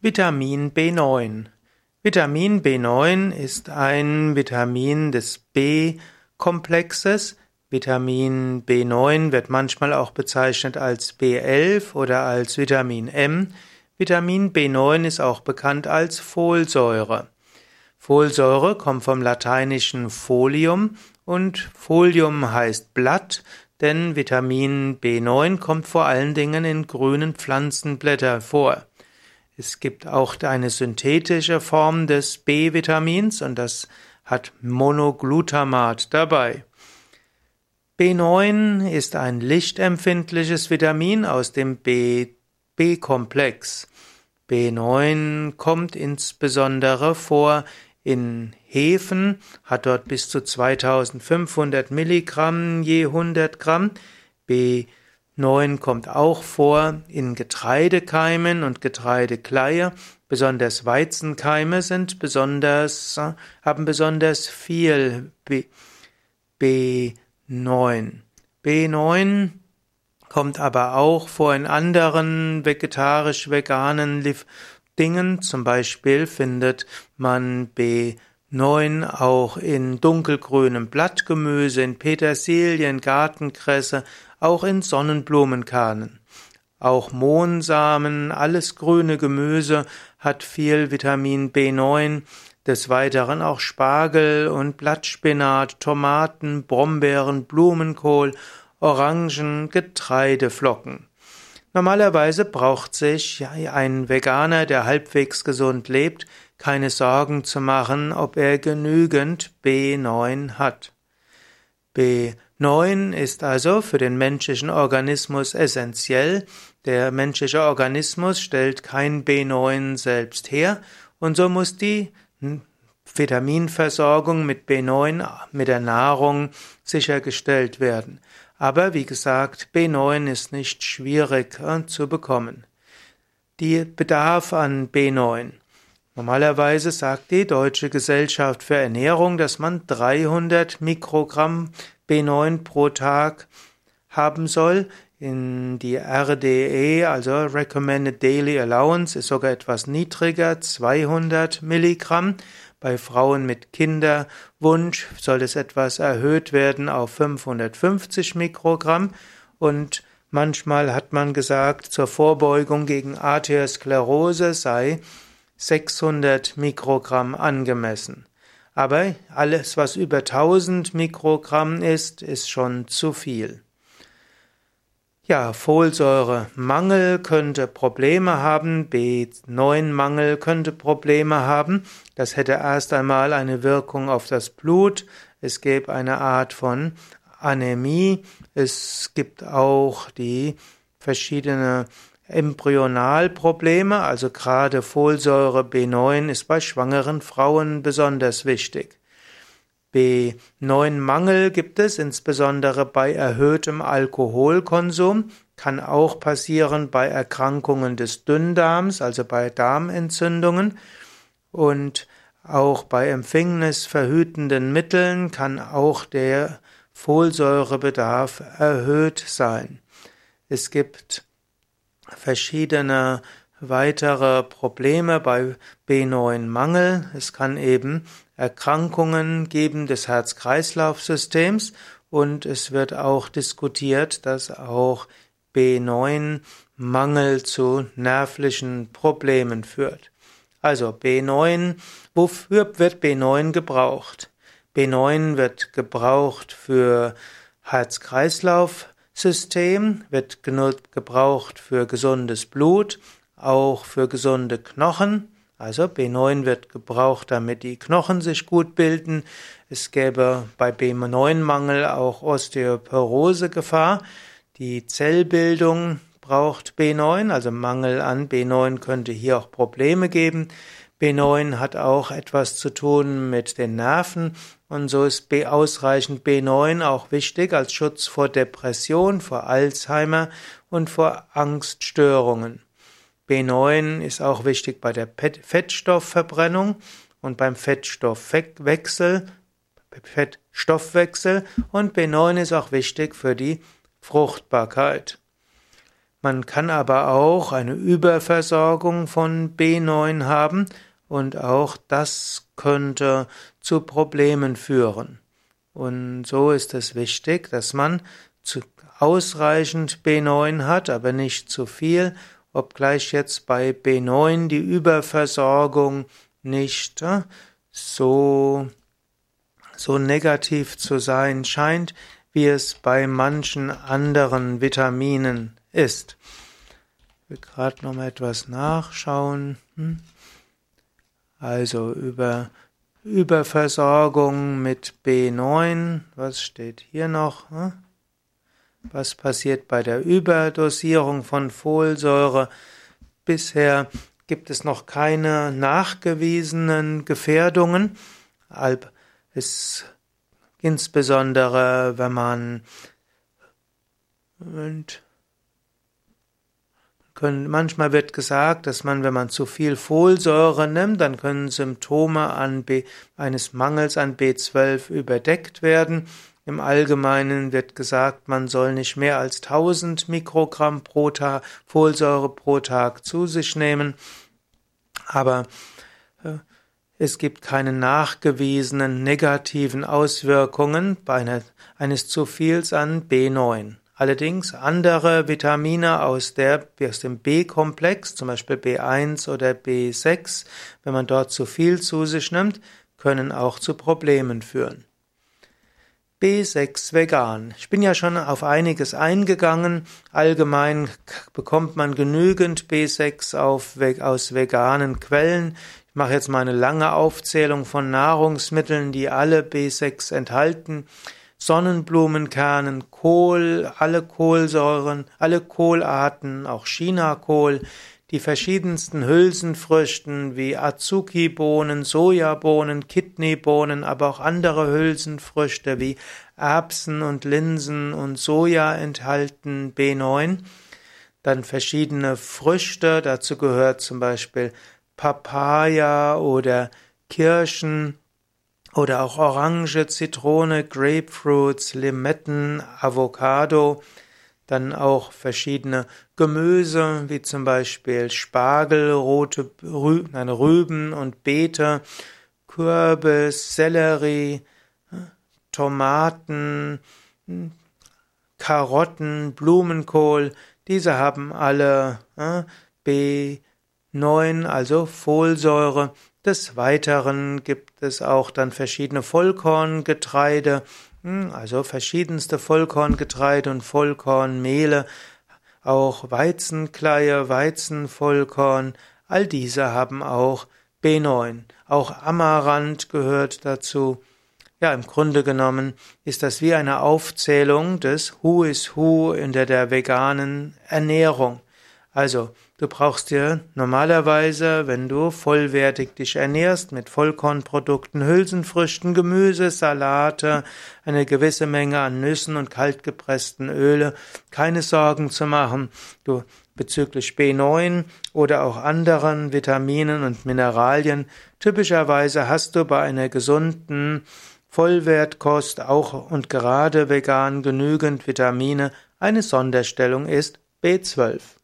Vitamin B9. Vitamin B9 ist ein Vitamin des B-Komplexes. Vitamin B9 wird manchmal auch bezeichnet als B11 oder als Vitamin M. Vitamin B9 ist auch bekannt als Folsäure. Folsäure kommt vom lateinischen Folium und Folium heißt Blatt, denn Vitamin B9 kommt vor allen Dingen in grünen Pflanzenblättern vor. Es gibt auch eine synthetische Form des B-Vitamins und das hat Monoglutamat dabei. B9 ist ein lichtempfindliches Vitamin aus dem B-Komplex. B9 kommt insbesondere vor in Hefen, hat dort bis zu 2500 Milligramm je 100 Gramm. B9 9 kommt auch vor in Getreidekeimen und Getreidekleie. Besonders Weizenkeime sind besonders, haben besonders viel B, B9. B9 kommt aber auch vor in anderen vegetarisch-veganen Dingen. Zum Beispiel findet man B9 auch in dunkelgrünem Blattgemüse, in Petersilien, Gartenkresse, auch in Sonnenblumenkahnen. Auch Mohnsamen, alles grüne Gemüse hat viel Vitamin B9, des Weiteren auch Spargel und Blattspinat, Tomaten, Brombeeren, Blumenkohl, Orangen, Getreideflocken. Normalerweise braucht sich ein Veganer, der halbwegs gesund lebt, keine Sorgen zu machen, ob er genügend B9 hat. B 9 ist also für den menschlichen Organismus essentiell. Der menschliche Organismus stellt kein B9 selbst her und so muss die Vitaminversorgung mit B9 mit der Nahrung sichergestellt werden. Aber wie gesagt, B9 ist nicht schwierig äh, zu bekommen. Die Bedarf an B9. Normalerweise sagt die Deutsche Gesellschaft für Ernährung, dass man 300 Mikrogramm B9 pro Tag haben soll. In die RDE, also Recommended Daily Allowance, ist sogar etwas niedriger, 200 Milligramm. Bei Frauen mit Kinderwunsch soll es etwas erhöht werden auf 550 Mikrogramm und manchmal hat man gesagt, zur Vorbeugung gegen Arteriosklerose sei 600 Mikrogramm angemessen. Aber alles, was über 1000 Mikrogramm ist, ist schon zu viel. Ja, Folsäuremangel könnte Probleme haben, B9-Mangel könnte Probleme haben. Das hätte erst einmal eine Wirkung auf das Blut. Es gäbe eine Art von Anämie. Es gibt auch die verschiedene Embryonalprobleme, also gerade Folsäure B9 ist bei schwangeren Frauen besonders wichtig. B9-Mangel gibt es insbesondere bei erhöhtem Alkoholkonsum, kann auch passieren bei Erkrankungen des Dünndarms, also bei Darmentzündungen und auch bei empfängnisverhütenden Mitteln kann auch der Folsäurebedarf erhöht sein. Es gibt verschiedene weitere Probleme bei B9-Mangel. Es kann eben Erkrankungen geben des Herz-Kreislauf-Systems und es wird auch diskutiert, dass auch B9-Mangel zu nervlichen Problemen führt. Also B9, wofür wird B9 gebraucht? B9 wird gebraucht für Herz-Kreislauf System wird gebraucht für gesundes Blut, auch für gesunde Knochen. Also B9 wird gebraucht, damit die Knochen sich gut bilden. Es gäbe bei B9-Mangel auch Osteoporose-Gefahr. Die Zellbildung braucht B9, also Mangel an B9 könnte hier auch Probleme geben. B9 hat auch etwas zu tun mit den Nerven und so ist B ausreichend B9 auch wichtig als Schutz vor Depression, vor Alzheimer und vor Angststörungen. B9 ist auch wichtig bei der Fettstoffverbrennung und beim Fettstoffwechsel, Fettstoffwechsel und B9 ist auch wichtig für die Fruchtbarkeit. Man kann aber auch eine Überversorgung von B9 haben und auch das könnte zu Problemen führen. Und so ist es wichtig, dass man ausreichend B9 hat, aber nicht zu viel, obgleich jetzt bei B9 die Überversorgung nicht äh, so, so negativ zu sein scheint, wie es bei manchen anderen Vitaminen ist. Ich will gerade noch mal etwas nachschauen. Hm? Also über Überversorgung mit B9. Was steht hier noch? Hm? Was passiert bei der Überdosierung von Folsäure? Bisher gibt es noch keine nachgewiesenen Gefährdungen. Es, insbesondere wenn man und können, manchmal wird gesagt, dass man, wenn man zu viel Folsäure nimmt, dann können Symptome an B, eines Mangels an B12 überdeckt werden. Im Allgemeinen wird gesagt, man soll nicht mehr als 1000 Mikrogramm pro Tag Folsäure pro Tag zu sich nehmen. Aber äh, es gibt keine nachgewiesenen negativen Auswirkungen bei einer, eines zu viels an B9. Allerdings andere Vitamine aus, der, aus dem B-Komplex, zum Beispiel B1 oder B6, wenn man dort zu viel zu sich nimmt, können auch zu Problemen führen. B6 vegan. Ich bin ja schon auf einiges eingegangen. Allgemein bekommt man genügend B6 auf, aus veganen Quellen. Ich mache jetzt mal eine lange Aufzählung von Nahrungsmitteln, die alle B6 enthalten. Sonnenblumenkernen, Kohl, alle Kohlsäuren, alle Kohlarten, auch Chinakohl, die verschiedensten Hülsenfrüchten wie Azuki-Bohnen, Sojabohnen, Kidneybohnen, aber auch andere Hülsenfrüchte wie Erbsen und Linsen und Soja enthalten B9. Dann verschiedene Früchte, dazu gehört zum Beispiel Papaya oder Kirschen oder auch Orange, Zitrone, Grapefruits, Limetten, Avocado. Dann auch verschiedene Gemüse, wie zum Beispiel Spargel, rote Rüben und Beete, Kürbis, Sellerie, Tomaten, Karotten, Blumenkohl, diese haben alle äh, B9, also Folsäure. Des Weiteren gibt es auch dann verschiedene Vollkorngetreide, hm, also verschiedenste Vollkorngetreide und Vollkornmehle, auch Weizenkleie, Weizenvollkorn, all diese haben auch B9. Auch Amaranth gehört dazu. Ja, im Grunde genommen ist das wie eine Aufzählung des Who is Who in der, der veganen Ernährung. Also, du brauchst dir normalerweise, wenn du vollwertig dich ernährst, mit Vollkornprodukten, Hülsenfrüchten, Gemüse, Salate, eine gewisse Menge an Nüssen und kaltgepressten Öle, keine Sorgen zu machen. Du bezüglich B9 oder auch anderen Vitaminen und Mineralien. Typischerweise hast du bei einer gesunden Vollwertkost auch und gerade vegan genügend Vitamine. Eine Sonderstellung ist B12.